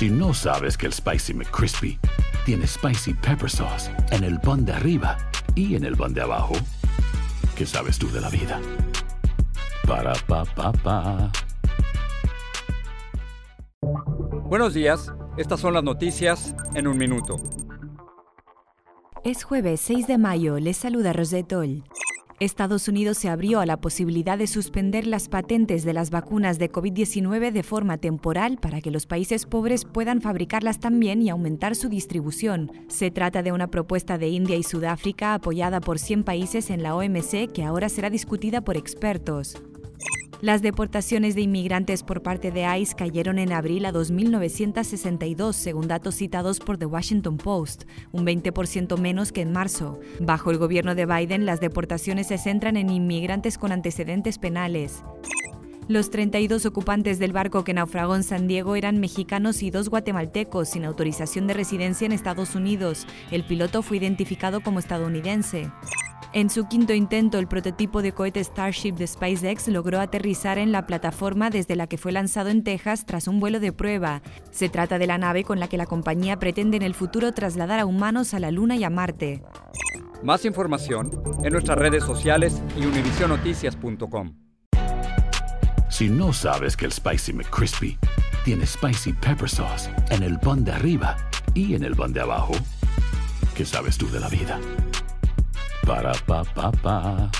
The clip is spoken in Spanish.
Si no sabes que el Spicy McCrispy tiene Spicy Pepper Sauce en el pan de arriba y en el pan de abajo, ¿qué sabes tú de la vida? Para, pa, pa, pa. Buenos días, estas son las noticias en un minuto. Es jueves 6 de mayo, les saluda Rosetol. Estados Unidos se abrió a la posibilidad de suspender las patentes de las vacunas de COVID-19 de forma temporal para que los países pobres puedan fabricarlas también y aumentar su distribución. Se trata de una propuesta de India y Sudáfrica apoyada por 100 países en la OMC que ahora será discutida por expertos. Las deportaciones de inmigrantes por parte de ICE cayeron en abril a 2.962, según datos citados por The Washington Post, un 20% menos que en marzo. Bajo el gobierno de Biden, las deportaciones se centran en inmigrantes con antecedentes penales. Los 32 ocupantes del barco que naufragó en San Diego eran mexicanos y dos guatemaltecos sin autorización de residencia en Estados Unidos. El piloto fue identificado como estadounidense. En su quinto intento, el prototipo de cohete Starship de SpaceX logró aterrizar en la plataforma desde la que fue lanzado en Texas tras un vuelo de prueba. Se trata de la nave con la que la compañía pretende en el futuro trasladar a humanos a la Luna y a Marte. Más información en nuestras redes sociales y univisionoticias.com. Si no sabes que el Spicy McCrispy tiene Spicy Pepper Sauce en el pan de arriba y en el pan de abajo, ¿qué sabes tú de la vida? Para, pa, pa, pa.